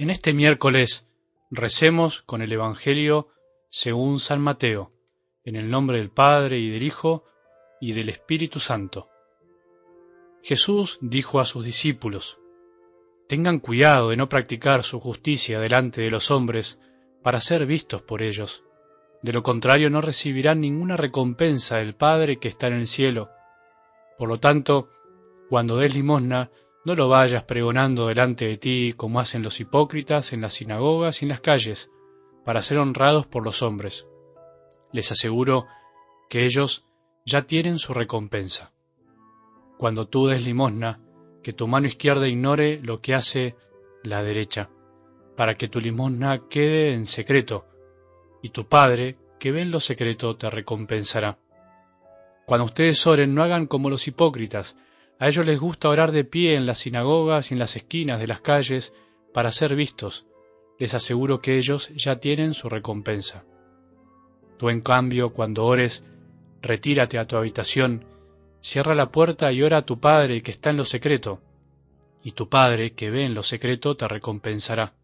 En este miércoles recemos con el Evangelio según San Mateo, en el nombre del Padre y del Hijo y del Espíritu Santo. Jesús dijo a sus discípulos, Tengan cuidado de no practicar su justicia delante de los hombres para ser vistos por ellos. De lo contrario no recibirán ninguna recompensa del Padre que está en el cielo. Por lo tanto, cuando des limosna, no lo vayas pregonando delante de ti como hacen los hipócritas en las sinagogas y en las calles, para ser honrados por los hombres. Les aseguro que ellos ya tienen su recompensa. Cuando tú des limosna, que tu mano izquierda ignore lo que hace la derecha, para que tu limosna quede en secreto, y tu Padre, que ve en lo secreto, te recompensará. Cuando ustedes oren, no hagan como los hipócritas, a ellos les gusta orar de pie en las sinagogas y en las esquinas de las calles para ser vistos. Les aseguro que ellos ya tienen su recompensa. Tú, en cambio, cuando ores, retírate a tu habitación, cierra la puerta y ora a tu Padre que está en lo secreto, y tu Padre que ve en lo secreto te recompensará.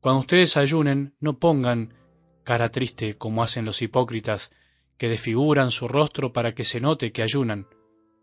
Cuando ustedes ayunen, no pongan cara triste como hacen los hipócritas, que desfiguran su rostro para que se note que ayunan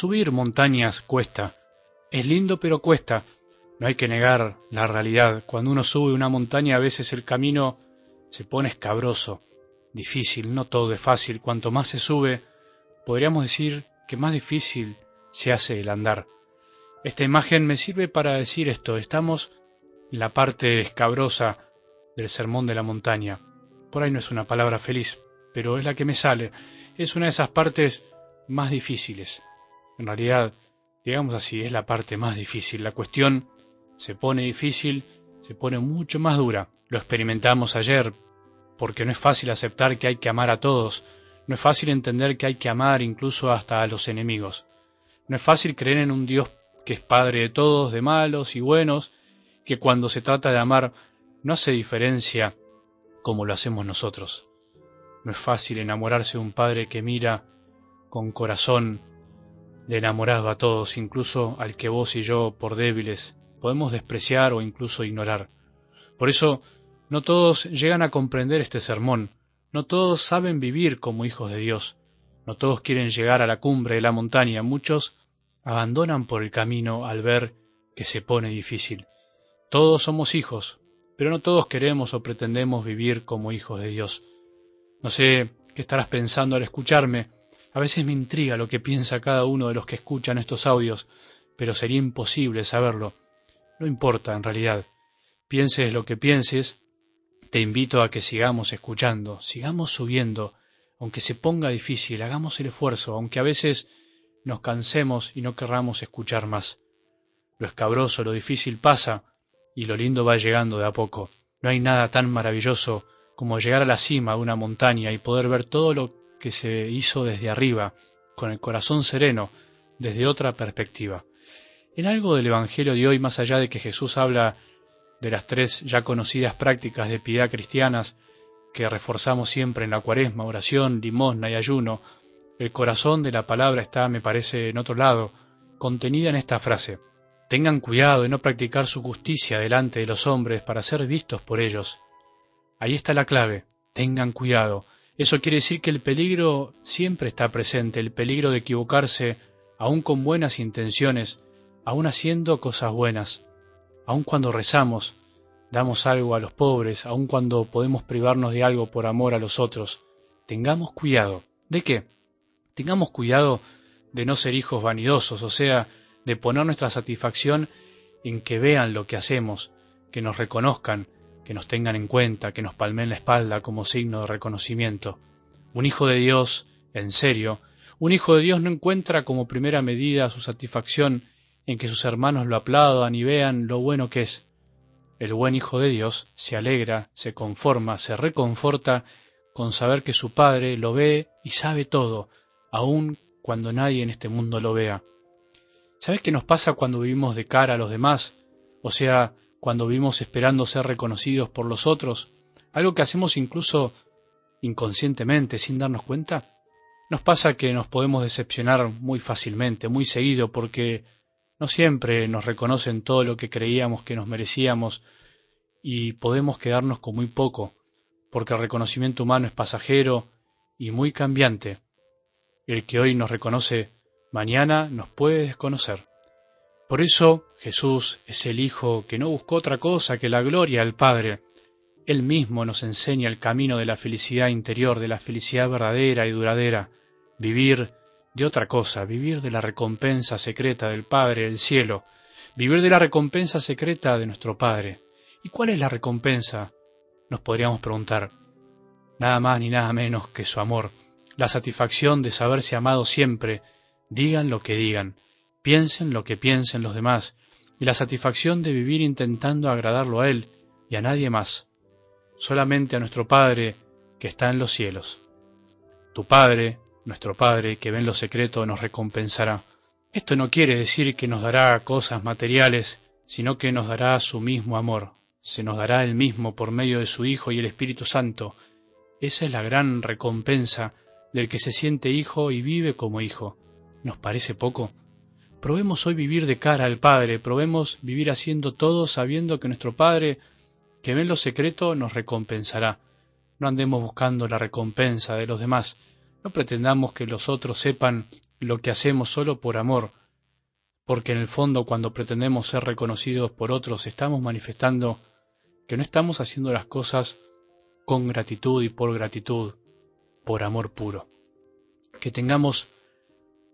Subir montañas cuesta. Es lindo pero cuesta. No hay que negar la realidad. Cuando uno sube una montaña a veces el camino se pone escabroso, difícil, no todo es fácil. Cuanto más se sube, podríamos decir que más difícil se hace el andar. Esta imagen me sirve para decir esto. Estamos en la parte escabrosa del sermón de la montaña. Por ahí no es una palabra feliz, pero es la que me sale. Es una de esas partes más difíciles. En realidad, digamos así, es la parte más difícil. La cuestión se pone difícil, se pone mucho más dura. Lo experimentamos ayer, porque no es fácil aceptar que hay que amar a todos, no es fácil entender que hay que amar incluso hasta a los enemigos. No es fácil creer en un Dios que es Padre de todos, de malos y buenos, que cuando se trata de amar no hace diferencia como lo hacemos nosotros. No es fácil enamorarse de un Padre que mira con corazón de enamorado a todos, incluso al que vos y yo, por débiles, podemos despreciar o incluso ignorar. Por eso, no todos llegan a comprender este sermón, no todos saben vivir como hijos de Dios, no todos quieren llegar a la cumbre de la montaña, muchos abandonan por el camino al ver que se pone difícil. Todos somos hijos, pero no todos queremos o pretendemos vivir como hijos de Dios. No sé qué estarás pensando al escucharme, a veces me intriga lo que piensa cada uno de los que escuchan estos audios, pero sería imposible saberlo. No importa, en realidad. Pienses lo que pienses, te invito a que sigamos escuchando, sigamos subiendo, aunque se ponga difícil, hagamos el esfuerzo, aunque a veces nos cansemos y no querramos escuchar más. Lo escabroso, lo difícil pasa, y lo lindo va llegando de a poco. No hay nada tan maravilloso como llegar a la cima de una montaña y poder ver todo lo que se hizo desde arriba, con el corazón sereno, desde otra perspectiva. En algo del Evangelio de hoy, más allá de que Jesús habla de las tres ya conocidas prácticas de piedad cristianas que reforzamos siempre en la cuaresma, oración, limosna y ayuno, el corazón de la palabra está, me parece, en otro lado, contenida en esta frase. Tengan cuidado de no practicar su justicia delante de los hombres para ser vistos por ellos. Ahí está la clave. Tengan cuidado. Eso quiere decir que el peligro siempre está presente, el peligro de equivocarse, aun con buenas intenciones, aun haciendo cosas buenas, aun cuando rezamos, damos algo a los pobres, aun cuando podemos privarnos de algo por amor a los otros. Tengamos cuidado. ¿De qué? Tengamos cuidado de no ser hijos vanidosos, o sea, de poner nuestra satisfacción en que vean lo que hacemos, que nos reconozcan, que nos tengan en cuenta, que nos palmen la espalda como signo de reconocimiento. Un hijo de Dios, en serio, Un hijo de Dios no encuentra como primera medida su satisfacción en que sus hermanos lo aplaudan y vean lo bueno que es. El buen hijo de Dios se alegra, se conforma, se reconforta con saber que su Padre lo ve y sabe todo, aun cuando nadie en este mundo lo vea. ¿Sabes qué nos pasa cuando vivimos de cara a los demás? O sea, cuando vivimos esperando ser reconocidos por los otros, algo que hacemos incluso inconscientemente, sin darnos cuenta. Nos pasa que nos podemos decepcionar muy fácilmente, muy seguido, porque no siempre nos reconocen todo lo que creíamos que nos merecíamos y podemos quedarnos con muy poco, porque el reconocimiento humano es pasajero y muy cambiante. El que hoy nos reconoce, mañana nos puede desconocer. Por eso Jesús es el Hijo que no buscó otra cosa que la gloria al Padre. Él mismo nos enseña el camino de la felicidad interior, de la felicidad verdadera y duradera vivir de otra cosa, vivir de la recompensa secreta del Padre del cielo, vivir de la recompensa secreta de nuestro Padre. ¿Y cuál es la recompensa? Nos podríamos preguntar. Nada más ni nada menos que su amor, la satisfacción de saberse amado siempre, digan lo que digan, piensen lo que piensen los demás, y la satisfacción de vivir intentando agradarlo a Él y a nadie más, solamente a nuestro Padre que está en los cielos. Tu Padre, nuestro Padre, que ve en lo secreto, nos recompensará. Esto no quiere decir que nos dará cosas materiales, sino que nos dará su mismo amor, se nos dará el mismo por medio de su Hijo y el Espíritu Santo. Esa es la gran recompensa del que se siente hijo y vive como hijo. ¿Nos parece poco? Probemos hoy vivir de cara al Padre, probemos vivir haciendo todo sabiendo que nuestro Padre, que ve en lo secreto, nos recompensará. No andemos buscando la recompensa de los demás, no pretendamos que los otros sepan lo que hacemos solo por amor, porque en el fondo cuando pretendemos ser reconocidos por otros estamos manifestando que no estamos haciendo las cosas con gratitud y por gratitud, por amor puro. Que tengamos